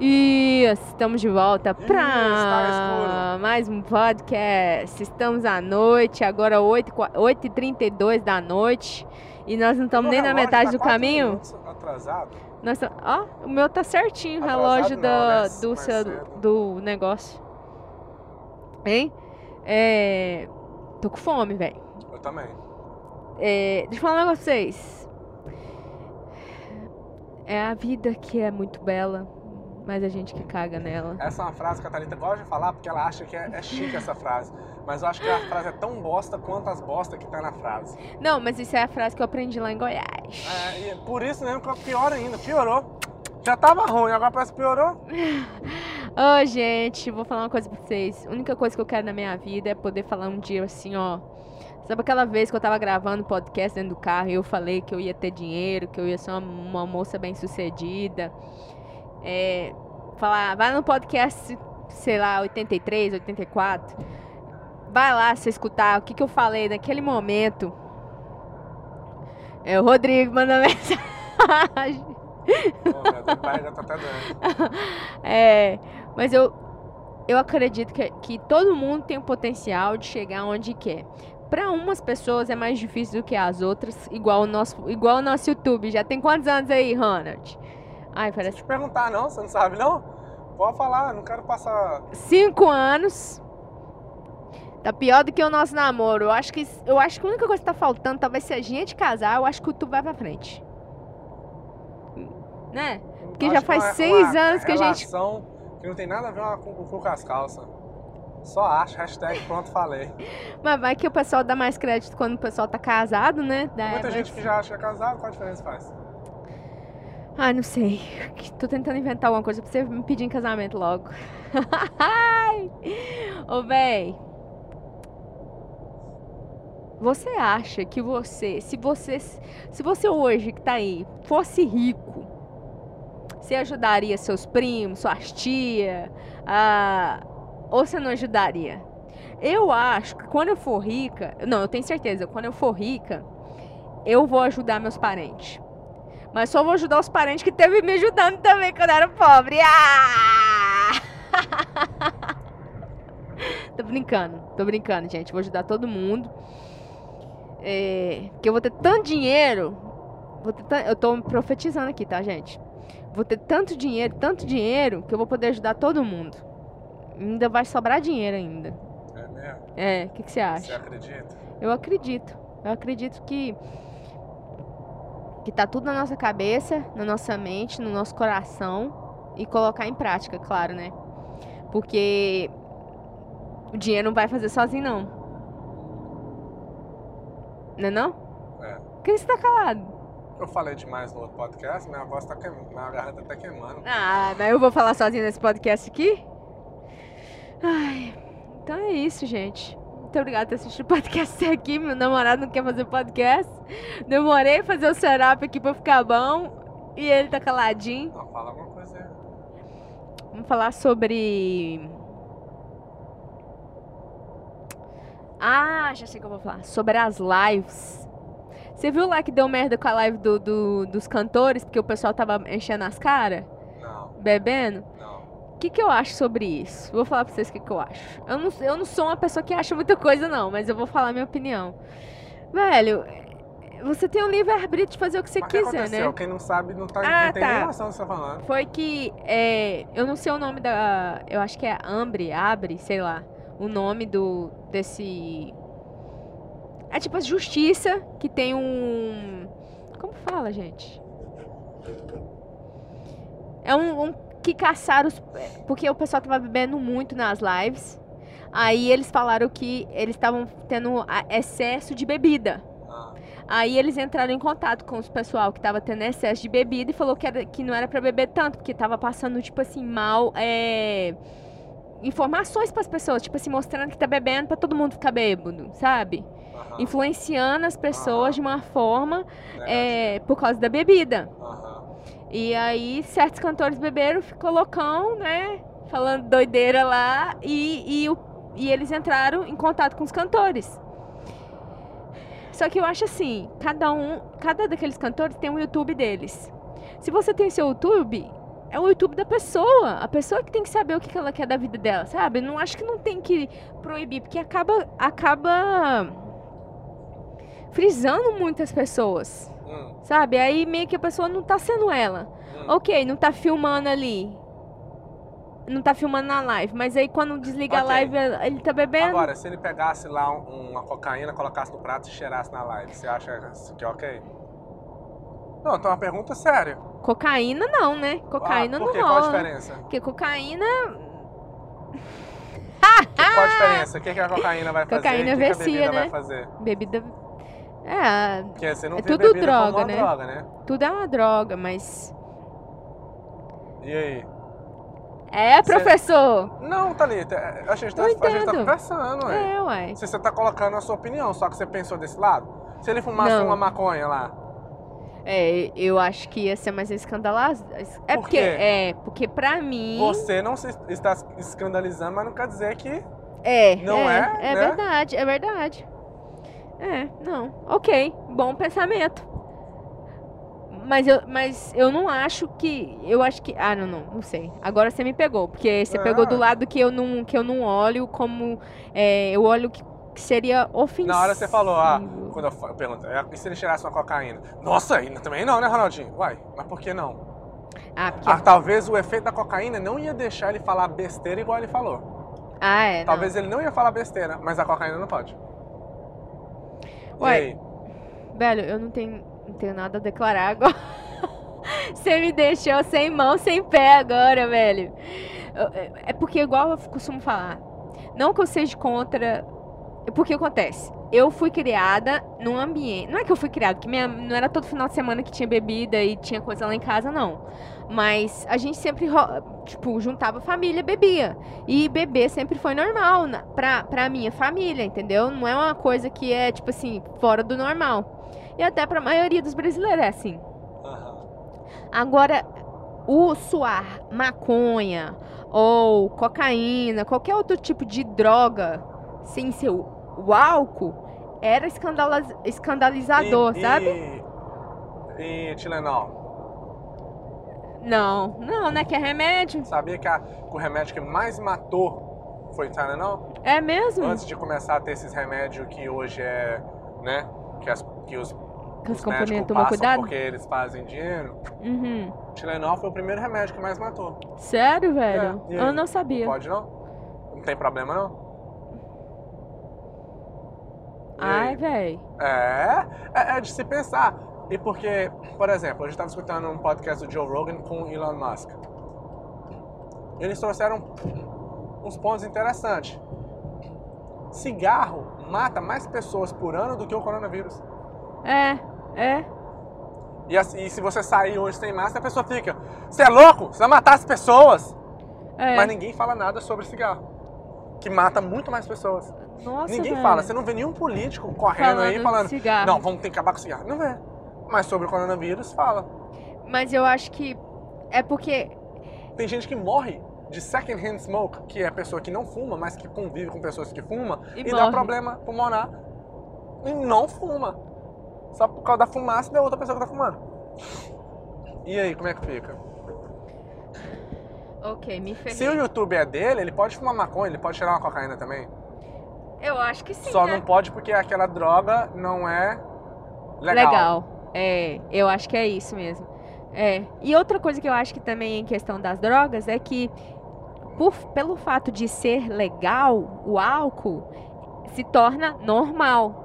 E estamos de volta tá para mais um podcast. Estamos à noite, agora 8, 8h32 da noite. E nós não estamos nem na relógio metade tá do caminho. Atrasado? Nós tam- Ó, o meu tá certinho, o relógio não, da- né? do, seu, do negócio. Hein? É. Tô com fome, velho. Eu também. É, deixa eu falar um negócio pra vocês. É a vida que é muito bela, mas a gente que caga nela. Essa é uma frase que a Thalita gosta de falar porque ela acha que é, é chique essa frase. Mas eu acho que a frase é tão bosta quanto as bostas que tá na frase. Não, mas isso é a frase que eu aprendi lá em Goiás. É, e por isso mesmo que é pior ainda, piorou. Já tava ruim, agora parece que piorou. Ô, gente, vou falar uma coisa pra vocês. A única coisa que eu quero na minha vida é poder falar um dia assim, ó. Sabe aquela vez que eu tava gravando podcast dentro do carro e eu falei que eu ia ter dinheiro, que eu ia ser uma, uma moça bem sucedida? É, falar, vai no podcast, sei lá, 83, 84. Vai lá você escutar o que, que eu falei naquele momento. É o Rodrigo manda mensagem. É, mas eu, eu acredito que, que todo mundo tem o potencial de chegar onde quer. Para umas pessoas é mais difícil do que as outras, igual o nosso, igual o nosso YouTube. Já tem quantos anos aí, Ronald? Ai, parece te perguntar não, você não sabe não? Pode falar, não quero passar. cinco anos. Tá pior do que o nosso namoro. Eu acho que, eu acho que a única coisa que tá faltando, talvez se a gente casar, eu acho que o YouTube vai pra frente. Né? Porque Eu já faz seis anos que a gente- que não tem nada a ver com, com, com as calças. Só acho, hashtag pronto falei. Mas vai que o pessoal dá mais crédito quando o pessoal tá casado, né? Dá Muita gente que já acha que é casado, qual a diferença faz? Ai, não sei. Tô tentando inventar alguma coisa pra você me pedir em casamento logo. Ô, véi. Você acha que você, se você, se você hoje que tá aí, fosse rico, você ajudaria seus primos, suas tia, ah, ou você não ajudaria? Eu acho que quando eu for rica, não, eu tenho certeza, quando eu for rica, eu vou ajudar meus parentes. Mas só vou ajudar os parentes que teve me ajudando também quando eu era pobre. Ah! tô brincando, tô brincando, gente. Vou ajudar todo mundo. É, que eu vou ter tanto dinheiro. Vou ter eu tô profetizando aqui, tá, gente? Vou ter tanto dinheiro, tanto dinheiro, que eu vou poder ajudar todo mundo. Ainda vai sobrar dinheiro ainda. É mesmo? É, o que, que você Você acha? acredita? Eu acredito. Eu acredito que que tá tudo na nossa cabeça, na nossa mente, no nosso coração e colocar em prática, claro, né? Porque o dinheiro não vai fazer sozinho não. Não é não? É. Por que você tá calado? Eu falei demais no outro podcast, minha voz tá queimando, minha garganta tá queimando. Ah, mas eu vou falar sozinho nesse podcast aqui? Ai, então é isso, gente. Muito obrigada por ter assistido o podcast até aqui. Meu namorado não quer fazer podcast. Demorei a fazer o setup aqui pra ficar bom. E ele tá caladinho. Não, fala alguma coisa aí. Vamos falar sobre. Ah, já sei o que eu vou falar. Sobre as lives. Você viu lá que deu merda com a live do, do- dos cantores? Porque o pessoal tava enchendo as caras? Não, Bebendo? O que, que eu acho sobre isso? Vou falar pra vocês o que, que eu acho. Eu não, eu não sou uma pessoa que acha muita coisa, não, mas eu vou falar a minha opinião. Velho, você tem o livre-arbítrio de fazer o que você Mas o que quiser, aconteceu? né? Quem não sabe não, tá, Ah, não tem tá. nem noção do que você tá falando. Foi que. é, eu não sei o nome da. Eu acho que é Ambre, Abre, sei lá. O nome do. desse. É tipo a justiça que tem um. Como fala, gente? É um, um que caçaram os. Porque o pessoal tava bebendo muito nas lives. Aí eles falaram que eles estavam tendo excesso de bebida. Aí eles entraram em contato com os pessoal que tava tendo excesso de bebida e falou que, era, que não era pra beber tanto, porque tava passando, tipo assim, mal é, informações pras pessoas, tipo assim, mostrando que tá bebendo pra todo mundo ficar bêbado, sabe? aham, Influenciando as pessoas Aham. de uma forma negativo. é, por causa da bebida. Aham. E aí certos cantores beberam, ficou loucão, né? Falando doideira lá e, e, e eles entraram em contato com os cantores. Só que eu acho assim, cada um, cada daqueles cantores tem um YouTube deles. Se você tem seu YouTube, é o YouTube da pessoa. A pessoa que tem que saber o que que ela quer da vida dela, sabe? Não acho que não tem que proibir, porque acaba acaba frisando muitas pessoas, Hum, sabe? Aí meio que a pessoa não tá sendo ela. hum. Ok, não tá filmando ali. Não tá filmando na live, mas aí quando desliga a Ok. live, ele tá bebendo. Agora, se ele pegasse lá um- uma cocaína, colocasse no prato e cheirasse na live, você acha que é ok? Não, então é uma pergunta séria. Cocaína não, né? Cocaína ah, não quê? Qual a rola. diferença? Porque cocaína. Qual a diferença? O que, que a cocaína vai fazer? Cocaína que, que a bebida né? vai fazer? Bebida. É, Porque você não É tudo droga, né? droga, né? tudo é uma droga, mas. E aí? É, professor! Não, Thalita, é- a gente, tá, a gente tá conversando, ué. É, uai. Se você tá colocando a sua opinião, só que você pensou desse lado. Se ele fumasse Não. uma maconha lá, É, eu acho que ia ser mais escandaloso. É Por porque. É, porque pra mim. você não se está escandalizando, mas não quer dizer que. É, Não é, é, é né? verdade, é verdade. É, não. Ok, bom pensamento. Mas eu, mas eu não acho que. Eu acho que. Ah, não, não, não sei. Agora você me pegou. Porque você Ah. pegou do lado que eu não, que eu não olho como. é, eu olho que, que seria ofensivo. Na hora você falou, ah, quando eu, eu pergunto, "É, e se ele cheirasse uma cocaína? Nossa, ainda também não, né, Ronaldinho? Uai, mas por que não? Ah, porque. Ah, talvez o efeito da cocaína não ia deixar ele falar besteira igual ele falou. Ah, é. não. Talvez ele não ia falar besteira, mas a cocaína não pode. Ué, aí? Velho, eu não tenho, não tenho nada a declarar agora. Você me deixou sem mão, sem pé agora, velho. É- É porque, igual eu costumo falar, não que eu seja contra. é Porque acontece, eu fui criada num ambiente. Não é que eu fui criada, que minha, não era todo final de semana que tinha bebida e tinha coisa lá em casa, não. Mas a gente sempre, tipo, juntava família, bebia. E beber sempre foi normal na, pra, pra minha família, entendeu? Não é uma coisa que é, tipo assim, fora do normal. E até pra maioria dos brasileiros é assim. Agora, o suar maconha ou cocaína, qualquer outro tipo de droga, sem ser o, o álcool, era escandalizador, E- sabe? E, e Tilenol? Não, não, né? Que é remédio. Sabia que, a- que o remédio que mais matou foi Tylenol? É mesmo? Antes de começar a ter esses remédios que hoje é, né? Que, as, que os, Que os os médicos tomam passam cuidado? porque eles fazem dinheiro. Uhum. Tilenol foi o primeiro remédio que mais matou. Sério, velho? É, Eu não sabia. Pode não? Não tem problema não? Ai, velho. É, é, é de se pensar. E porque, por exemplo, a gente estava escutando um podcast do Joe Rogan com o Elon Musk. Eles trouxeram uns pontos interessantes. Cigarro mata mais pessoas por ano do que o coronavírus. É, é. E, assim, e se você sair hoje sem máscara, a pessoa fica: Você é louco? Você vai matar as pessoas? é. Mas ninguém fala nada sobre cigarro. Que mata muito mais pessoas. Nossa, ninguém velho. fala. Você não vê nenhum político correndo aí de falando: cigarro. Não, vamos ter que acabar com o cigarro. Não vê. Mas sobre o coronavírus, fala. Mas eu acho que é porque Tem gente que morre de second hand smoke, que é a pessoa que não fuma, mas que convive com pessoas que fumam E e, dá problema pulmonar e não fuma. Só por causa da fumaça da outra pessoa que tá fumando. E aí, como é que fica? Ok, me ferrei. Se o YouTube é dele, ele pode fumar maconha, ele pode tirar uma cocaína também. Eu acho que sim. Só né? não pode porque aquela droga não é legal. Legal. É, eu acho que é isso mesmo. É. E outra coisa que eu acho que também em questão das drogas é que por, pelo fato de ser legal, o álcool se torna normal.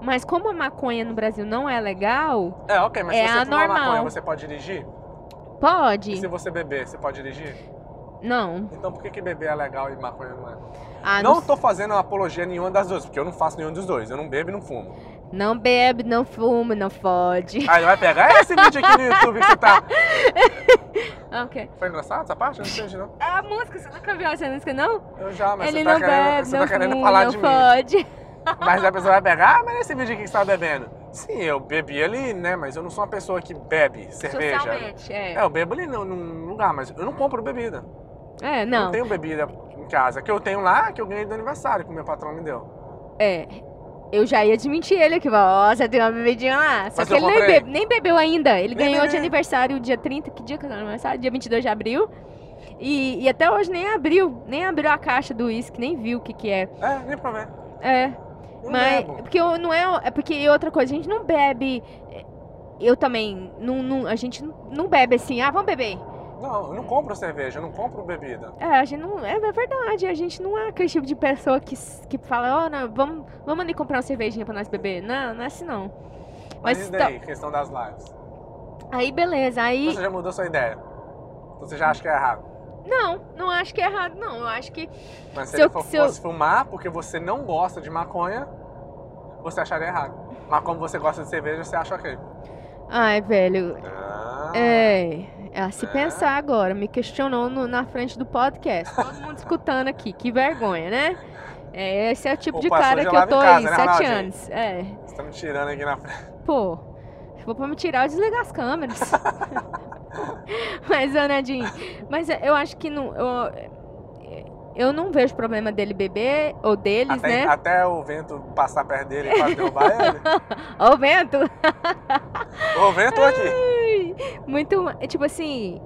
Mas como a maconha no Brasil não é legal, É, ok, mas É se você fumar anormal. maconha, você pode dirigir? E pode. se você beber, você pode dirigir? Não. Então por que, que beber é legal e maconha não é? Ah, não tô fazendo apologia nenhuma das duas, porque eu não faço nenhum dos dois. Eu não bebo e não fumo. Não bebe, não fuma, não fode. Aí vai pegar esse vídeo aqui no YouTube que você tá. ok. Foi engraçado essa parte? Eu não entendi, não. A música, você nunca viu essa música, não? Eu já, mas Ele você tá não querendo, bebe, você não tá querendo fuma, falar não de mim. fode. Mas a pessoa vai pegar, ah, mas esse vídeo aqui que você tá bebendo. Sim, eu bebi ali, né? Mas eu não sou uma pessoa que bebe cerveja. Socialmente, é. É, eu bebo ali num, num lugar, mas eu não compro bebida. É, Eu não. não tenho bebida em casa. Que eu tenho lá, que eu ganhei do aniversário, que o meu patrão me deu. É. Eu já ia desmentir ele aqui, ó, você tem uma bebidinha lá. Só Mas que ele nem, comprei. be- nem bebeu ainda. Ele Nem ganhou de bebi. aniversário dia 30, que dia que é aniversário? Dia 22 de abril. E, e até hoje nem abriu, nem abriu a caixa do uísque, nem viu o que que é. É, nem ver. É, Não mas bebo. porque eu- não é, é porque outra coisa, a gente não bebe. Eu também, não, não- a gente não bebe assim, ah, vamos beber. Não, eu não compro cerveja, eu não compro bebida. É, a gente não. É, é verdade, a gente não é aquele tipo de pessoa que, que fala, ó, não, vamos, vamos ali comprar uma cervejinha pra nós beber. Não, não é assim não. Mas, Mas e tá- daí, questão das lives? aí beleza, aí. Você já mudou sua ideia. Você já acha que é errado. Não, não acho que é errado, não. Eu acho que. Mas se, Se eu- for- se eu- fosse fumar porque você não gosta de maconha, você acharia errado. Mas como você gosta de cerveja, você acha ok. Ai, velho. Ah, É. É a se É. pensar agora. Me questionou no- na frente do podcast. Todo mundo escutando aqui. Que vergonha, né? É, esse é o tipo Pô, de cara que eu tô casa, aí, né, sete Ronaldinho? anos. É. Você tá me tirando aqui na frente. Pô, se for pra me tirar, eu desligar as câmeras. mas, ô Nadine, mas eu acho que não. Eu, eu não vejo problema dele beber, ou deles, Até, né? até o vento passar perto dele e quase derrubar ele. Ó, o vento. Ô, vento aqui. Muito. Tipo assim.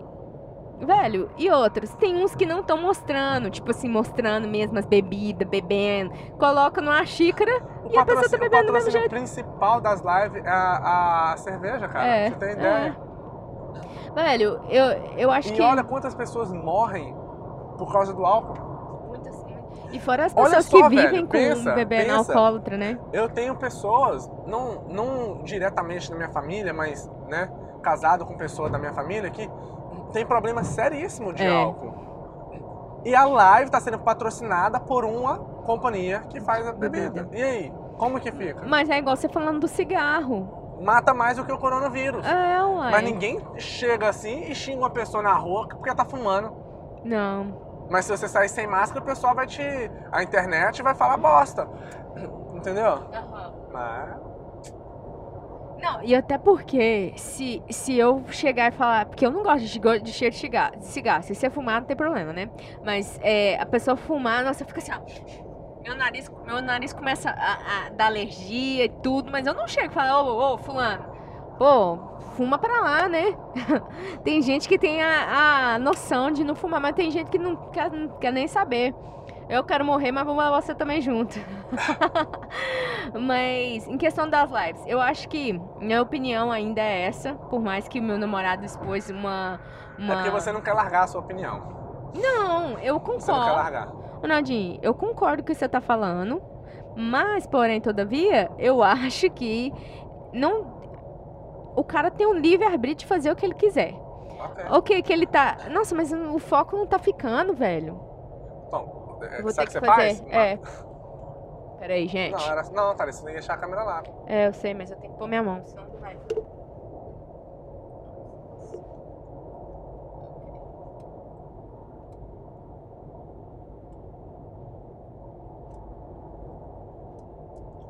Velho, e outros? Tem uns que não estão mostrando, tipo assim, mostrando mesmo as bebidas, bebendo. Coloca numa xícara O e a pessoa tá bebendo do mesmo jeito. principal das lives é a, a cerveja, cara. É, Você tem ideia? Velho, eu, eu acho E que. olha quantas pessoas morrem por causa do álcool. Muitas- E fora as pessoas só, que velho, vivem com pensa, bebendo pensa. alcoólatra, né? Eu tenho pessoas, não, não diretamente na minha família, mas, né, casado com pessoas da minha família que tem problema seríssimo de É. álcool. E a live está sendo patrocinada por uma companhia que faz a bebida. E aí, como que fica? Mas é igual você falando do cigarro. Mata mais do que o coronavírus. É, uai. Mas ninguém chega assim e xinga uma pessoa na rua porque tá fumando. Não. Mas se você sair sem máscara, o pessoal vai te. A internet vai falar bosta. Entendeu? Mas. Não, e até porque, se, se eu chegar e falar. Porque eu não gosto de, de cheiro de cigarro, de cigarro. Se você fumar, não tem problema, né? Mas é, a pessoa fumar, nossa, fica assim, ó. Meu nariz, meu nariz começa a, a dar alergia e tudo, mas eu não chego e falo, ô, ô, fulano, pô, fuma pra lá, né? tem gente que tem a, a noção de não fumar, mas tem gente que não quer, não quer nem saber. Eu quero morrer, mas vamos você também junto. mas em questão das lives, eu acho que minha opinião ainda é essa, por mais que meu namorado expôs uma. uma... É porque você não quer largar a sua opinião. Não, eu Você não quer concordo. largar. Ô, Nadine, eu concordo com o que você tá falando, mas, porém, todavia, eu acho que não. O cara tem um livre-arbítrio de fazer o que ele quiser. Ok. Que ele tá. Nossa, mas o foco não tá ficando, velho. Bom, Eu vou sabe ter que que fazer. faz? É. Peraí, gente. Não, era, não, Thalys, você que deixar a câmera lá. É, eu sei, mas eu tenho que pôr minha mão, senão não vai.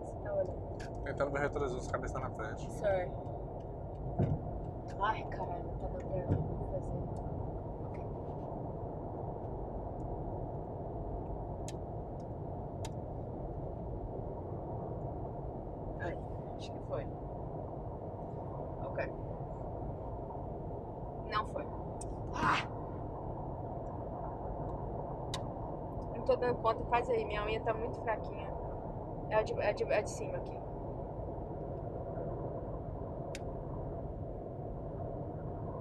Você tá olhando? Tentando ver retrovisor cabeça na frente. Sorry. Ai, caralho, tá dando pra eu fazer. Ok. Ai, acho que foi. Ok. Não foi. Ah! Não tô dando conta, faz aí, minha unha tá muito fraquinha. É a de, é a de, é a de cima aqui.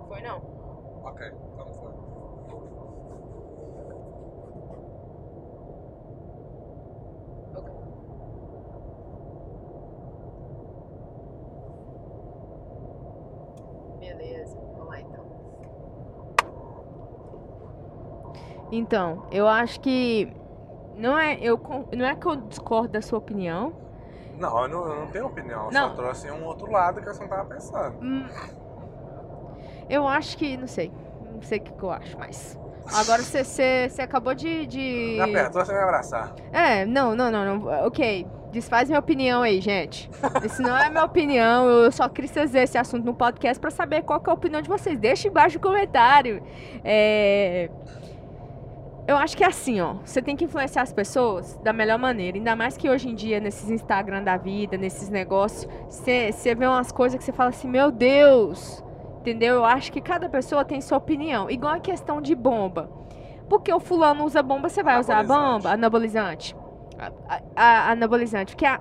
Foi não? Ok, então foi. Ok. Beleza, vamos lá então. Então, eu acho que não é eu não é que eu discordo da sua opinião. Não, eu não, eu não tenho opinião. Eu Não. só trouxe um outro lado que eu não tava pensando. Hum, Eu acho que, não sei, não sei o que, que eu acho, mas agora você acabou de, de... Me apertou, você vai me abraçar. É, não, não, não, não. Ok. Desfaz minha opinião aí, gente. Isso não é minha opinião. Eu só quis trazer esse assunto no podcast pra saber qual que é a opinião de vocês. Deixa embaixo no comentário. É... Eu acho que é assim, ó. Você tem que influenciar as pessoas da melhor maneira. Ainda mais que hoje em dia, nesses Instagram da vida, nesses negócios, você vê umas coisas que você fala assim, meu Deus! Entendeu? Eu acho que cada pessoa tem sua opinião. Igual a questão de bomba. Porque o fulano usa bomba, você vai usar a bomba? Anabolizante. A, a, a, anabolizante. Porque a,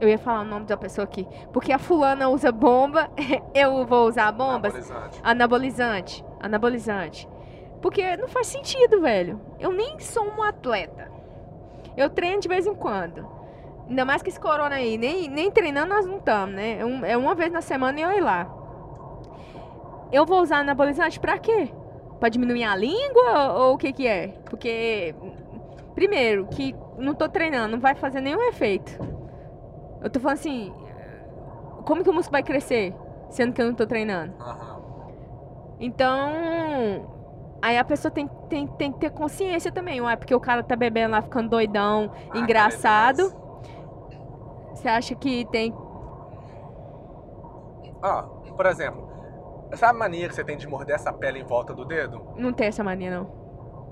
eu ia falar o nome da pessoa aqui. Porque a fulana usa bomba, eu vou usar bombas. Anabolizante. Anabolizante. Anabolizante. Porque não faz sentido, velho. Eu nem sou um atleta. Eu treino de vez em quando. Ainda mais que esse corona aí. Nem, nem treinando nós não estamos, né? É, é uma vez na semana e eu ir lá. Eu vou usar anabolizante pra quê? Pra diminuir a língua ou, ou o que que é? Porque, primeiro, que não tô treinando, não vai fazer nenhum efeito. Eu tô falando assim, como que o músculo vai crescer, sendo que eu não tô treinando? Então, aí a pessoa tem, tem, tem que ter consciência também. Ué, porque o cara tá bebendo lá, ficando doidão, Ah, engraçado. cara, Você acha que tem. Ó, por exemplo, sabe a mania que você tem de morder essa pele em volta do dedo? Não tem essa mania, não.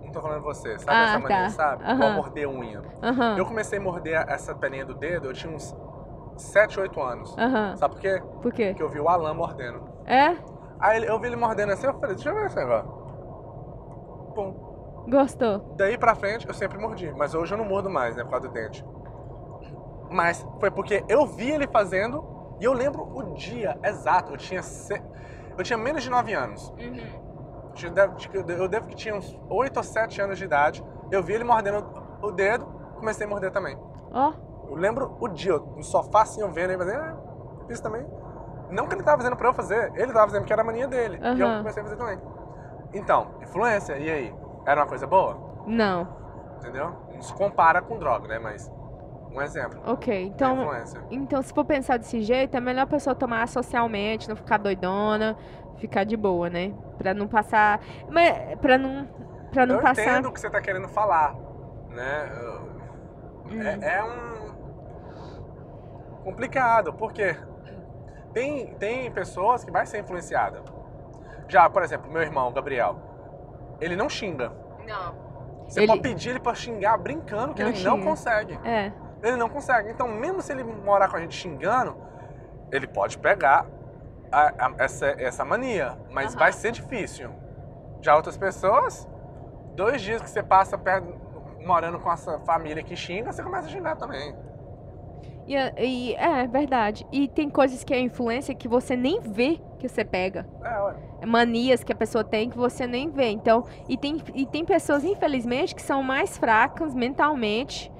Não tô falando você, sabe Ah, essa mania, tá. sabe? Igual morder unha. Eu comecei a morder essa pelinha do dedo, eu tinha uns 7, 8 anos. Sabe por quê? Por quê? Porque eu vi o Alan mordendo. É? Aí eu vi ele mordendo assim, eu falei, deixa eu ver esse negócio. Pum. Gostou? Daí pra frente eu sempre mordi, mas hoje eu não mordo mais, né, por causa do dente. Mas foi porque eu vi ele fazendo e eu lembro o dia exato. Eu tinha, se... eu tinha menos de 9 anos. Eu tinha- devo- Eu devo que tinha uns 8 ou 7 anos de idade. Eu vi ele mordendo o dedo, comecei a morder também. Ó. Eu lembro o dia, eu- no sofá assim, eu vendo ele fazendo, ah, fiz também. Não que ele tava fazendo pra eu fazer, ele tava fazendo porque era a mania dele. E eu comecei a fazer também. Então, influência, e aí? Era uma coisa boa? Não. Entendeu? Não se compara com droga, né? Mas, um exemplo. Ok. é Então. Então, se for pensar desse jeito, é melhor a pessoa tomar socialmente, não ficar doidona, ficar de boa, né? Pra não passar. Mas pra não. Pra não eu passar. entendo o que você tá querendo falar, né? Eu- Hum. É, é um... Complicado, porque tem, tem pessoas que vai ser influenciada. Já, por exemplo, meu irmão, Gabriel, ele não xinga. Não. Você Ele- pode pedir ele pra xingar brincando que Não ele não xinga. consegue. É. Ele não consegue. Então, mesmo se ele morar com a gente xingando, ele pode pegar a- a- essa, essa mania, mas Aham. vai ser difícil. Já outras pessoas, dois dias que você passa perto, morando com essa família que xinga, você começa a xingar também. E, e- é verdade. E tem coisas que é influência que você nem vê que você pega. É, ué. Manias que a pessoa tem que você nem vê. Então, e tem, e tem pessoas, infelizmente, que são mais fracas mentalmente.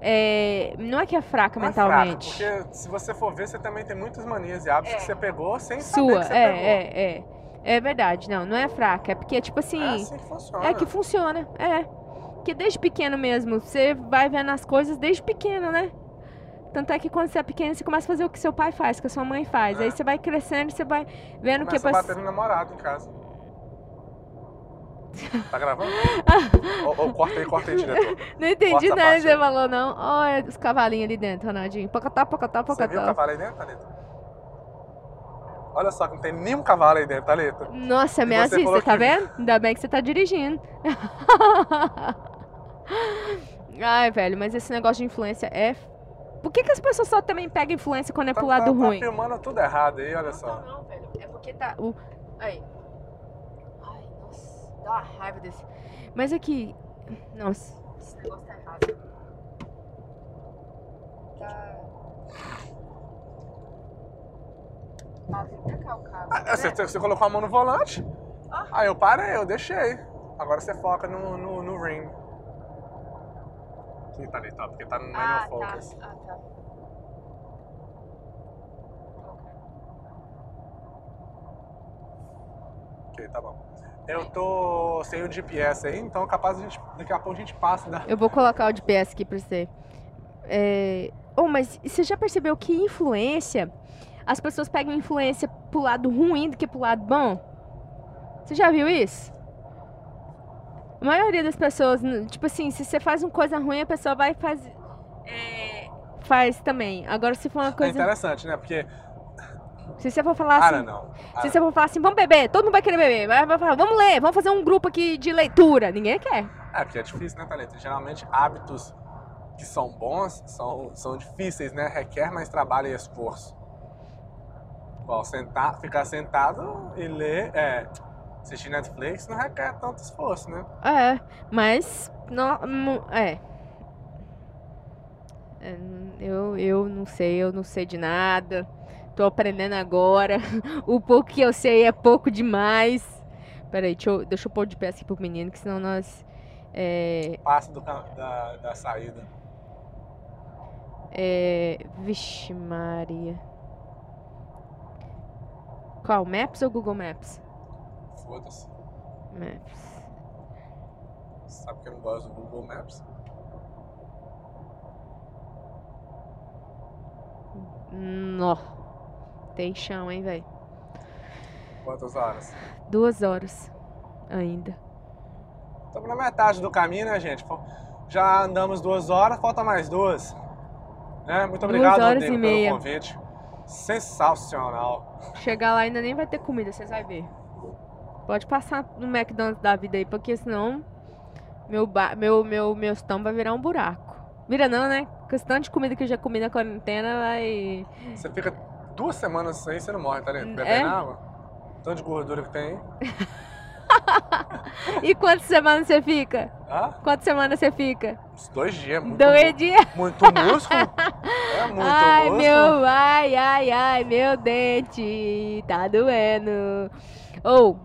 É, não é que é fraca Não é fraca, mentalmente. porque se você for ver, você também tem muitas manias e hábitos É. que você pegou sem saber Sua, que você é, pegou. é, é. É verdade, não, não é fraca. É porque, tipo assim. É assim que funciona. É que funciona, é. Que desde pequeno mesmo, você vai vendo as coisas desde pequeno, né? Tanto é que quando você é pequeno, você começa a fazer o que seu pai faz, o que a sua mãe faz. É. Aí você vai crescendo e você vai vendo que... Começa a bater no namorado em casa. Tá gravando? Ô, ô, corta aí, corta aí, diretor. Não entendi Corta nada que você falou, não. Olha os cavalinhos ali dentro, Ronaldinho. Pocotó, pocotó, Você viu o cavalo aí dentro, Thalita? Olha só que não tem nenhum cavalo aí dentro, Thalita. Nossa, E minha você vista, falou tá que- vendo? Ainda bem que você tá dirigindo. Ai, velho, mas esse negócio de influência é... Por que, que as pessoas só também pegam influência quando é pro Tá- lado tá, ruim? Tá filmando tudo errado aí, olha só. Não, não, velho. É porque tá. O... Aí. Ai, nossa. Dá uma raiva desse. Mas aqui. Nossa, esse negócio tá errado. Tá. Tá, tem que tacar o cabo. Ah, você, você colocou a mão no volante? Ah. Aí eu parei, eu deixei. Agora você foca no, no, no ring. Aqui, Thalita, ó, porque tá no Ah, manual tá. focus. Ah, tá. Ok, tá bom. Eu tô sem o GPS aí, então capaz a gente, daqui a pouco a gente passa da... Eu vou colocar o GPS aqui pra você. É... Oh, mas você já percebeu que influência, as pessoas pegam influência pro lado ruim do que pro lado bom? Você já viu isso? A maioria das pessoas, tipo assim, se você faz uma coisa ruim, a pessoa vai fazer. Faz também. Agora, se for uma É coisa. interessante, né? Porque... se você for falar Ah, assim. não, não. Se você for falar assim, vamos beber, todo mundo vai querer beber. Vai, falar, vamos ler, vamos fazer um grupo aqui de leitura. Ninguém quer. É, porque é difícil, né, Thalita? Geralmente hábitos que são bons são, são difíceis, né? Requer mais trabalho e esforço. Igual sentar, ficar sentado e ler, é, assistir Netflix não requer tanto esforço, né? É, mas não, é. É, Eu, eu não sei, eu não sei de nada. Tô aprendendo agora. O pouco que eu sei é pouco demais. Peraí, deixa eu, deixa eu pôr de pé aqui pro menino, que senão nós. É, Passa do, da, da saída. é, vixe, Maria. Qual? Maps ou Google Maps? Foda-se. Maps. Sabe que eu não gosto do Google Maps? Nó. Tem chão, hein, velho? Quantas horas? Duas horas ainda. Estamos na metade do caminho, né, gente? Já andamos duas horas, falta mais duas. Né? Muito Duas obrigado, horas Rodrigo, e meia. pelo convite. Sensacional. Chegar lá ainda nem vai ter comida, vocês vão ver. Pode passar no McDonald's da vida aí, porque senão meu, ba meu, meu, meu estômago vai virar um buraco. Vira não, né? Tanto de comida que eu já comi na quarentena, vai. Você fica duas semanas sem, você não morre, tá ligado? É? Água. Tanto de gordura que tem. E quantas semanas você fica? Ah, Quantas semanas você fica? uns dois dias. Muito, Dois dias. muito músculo. É muito ai, músculo. meu, ai, ai, ai, meu dente tá doendo. Ou.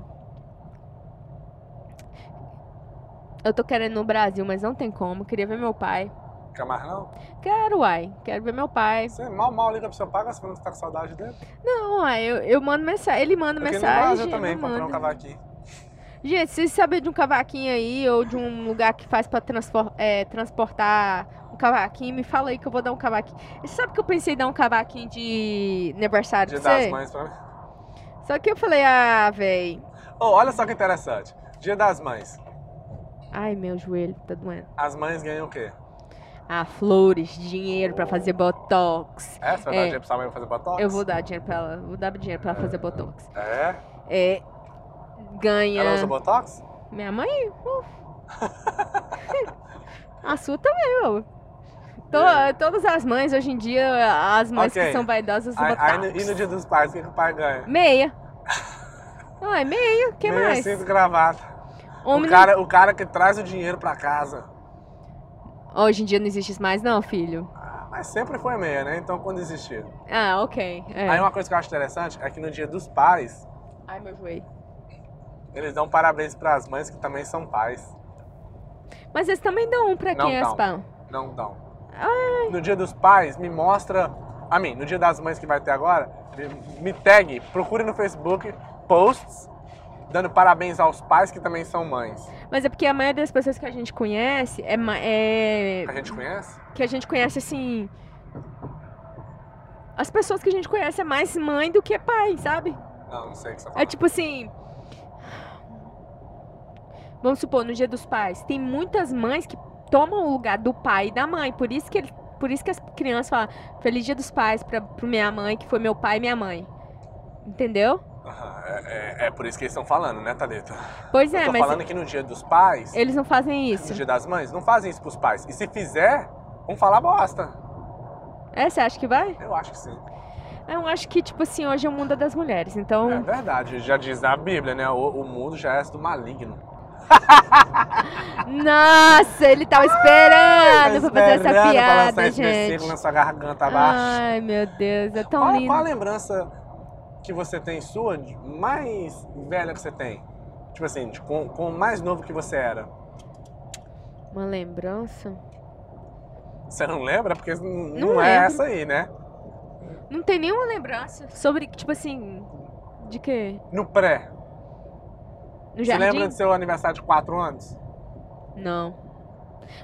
Eu tô querendo no Brasil, mas não tem como. Queria ver meu pai. Quer mais não? Quero, uai. Quero ver meu pai. Você mal, mal liga pro seu pai, você falando que você tá com saudade dele. Não, uai, eu, eu mando mensagem. Ele manda Eu no mensagem. Brasil eu também, comprar um cavaquinho. Gente, se você saber de um cavaquinho aí, ou de um lugar que faz pra é, transportar um cavaquinho, me fala aí que eu vou dar um cavaquinho. E sabe que eu pensei em dar um cavaquinho de aniversário Dia pra você? das mães pra mim. Só que eu falei, ah, véi. Oh, olha só que interessante. Dia das mães. Ai, meu joelho tá doendo. As mães ganham o quê? Ah, flores, dinheiro pra fazer botox. É? Você vai É. dar dinheiro pra sua mãe fazer botox? Eu vou dar dinheiro pra ela. Vou dar dinheiro pra ela fazer botox. É? É. Ganha. Ela usa botox? Minha mãe? uh. A sua também, meu. To- É. Todas as mães, hoje em dia, as mães Ok. que são vaidosas usam Aí, aí botox. e no dia dos pais, o que, que o pai ganha? Meia. Ai, meia. O que Meia mais? cinto e gravata. Homem O cara, o cara que traz o dinheiro pra casa. não- Hoje em dia não existe isso mais, não, filho. Ah, Mas sempre foi meia, né? Então quando existiu. Ah, ok. É. Aí uma coisa que eu acho interessante é que no dia dos pais, Ai, meu joelho. eles dão parabéns pras mães que também são pais. Mas eles também dão um pra Não quem é dão. as pão. Não dão. No dia dos pais, me mostra. A mim, no dia das mães que vai ter agora, me- me tag, procure no Facebook posts dando parabéns aos pais que também são mães. Mas é porque a maioria das pessoas que a gente conhece é, é A gente conhece? que a gente conhece assim. As pessoas que a gente conhece é mais mãe do que pai, sabe? Não, não sei o que você tá É tipo assim. Vamos supor, no dia dos pais, tem muitas mães que tomam o lugar do pai e da mãe. Por isso que, ele, por isso que as crianças falam Feliz dia dos pais pra, pro minha mãe, que foi meu pai e minha mãe. Entendeu? É, é- é por isso que eles estão falando, né, Thalita? Pois é, mas falando que no dia dos pais, eles não fazem isso. no dia das mães, não fazem isso pros pais. E se fizer, vão falar bosta. É, você acha que vai? Eu acho que sim. Eu acho que, tipo assim, hoje é o mundo das mulheres. Então, É verdade, já diz na Bíblia, né? O, o mundo já é do maligno. nossa, ele tava esperando pra fazer essa piada, gente. na sua garganta abaixo. Ai, meu Deus, é tão qual, lindo. qual a lembrança que você tem sua mais velha que você tem? Tipo assim, de, com, com o mais novo que você era? Uma lembrança? Você não lembra? Porque não, não é essa aí, né? Não tem nenhuma lembrança sobre, tipo assim, de quê? No pré. No Você jardim? lembra do seu aniversário de 4 anos? Não.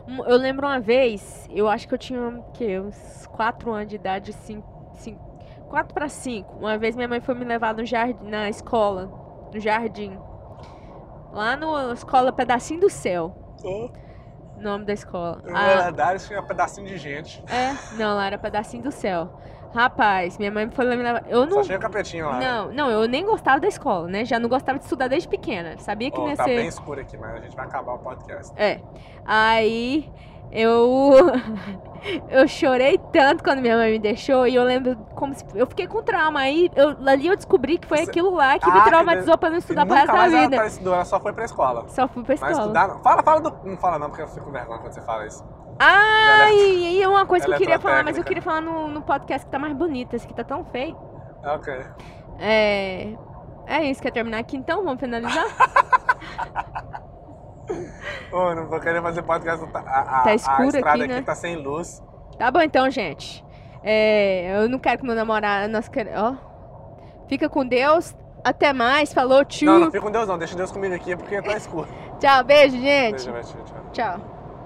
Hum, eu lembro uma vez, eu acho que eu tinha que, uns 4 anos de idade, 5, 5 quatro para cinco. Uma vez minha mãe foi me levar no jardim, na escola, no jardim. Lá na escola Pedacinho do Céu. Oh. Nome da escola. Na verdade, ah. Valadares tinha pedacinho de gente. É, não, lá era pedacinho do céu. Rapaz, minha mãe foi me levar. Eu Só não. tinha capetinho lá. né? Não, não, eu nem gostava da escola, né? Já não gostava de estudar desde pequena. Sabia que não ia tá ser. bem escuro aqui, mas a gente vai acabar o podcast. É. Aí eu eu chorei tanto quando minha mãe me deixou e eu lembro como se eu fiquei com trauma. Aí eu, ali eu descobri que foi Você- aquilo lá que Ah, me que traumatizou pra não estudar pro resto da ela, vida. tá estudando, ela só foi pra escola. Só fui pra Mas escola. estudar não. Fala, fala do. Não fala não, porque eu fico com vergonha quando você fala isso. Ah, e, e uma coisa que eu queria falar, mas eu queria falar no, no podcast que tá mais bonito, esse que tá tão feio. Ok. É. É isso, quer terminar aqui então? Vamos finalizar? Ô, não vou querer fazer podcast. A, a, Tá a escuro estrada aqui, aqui né? tá sem luz. Tá bom então, gente. É, eu não quero que meu namorado. Nós quer... Ó. Fica com Deus. Até mais. Falou, tio. Não, não fica com Deus não. Deixa Deus comigo aqui porque tá escuro. Tchau, beijo, gente. Beijo, beijo, tchau. Tchau.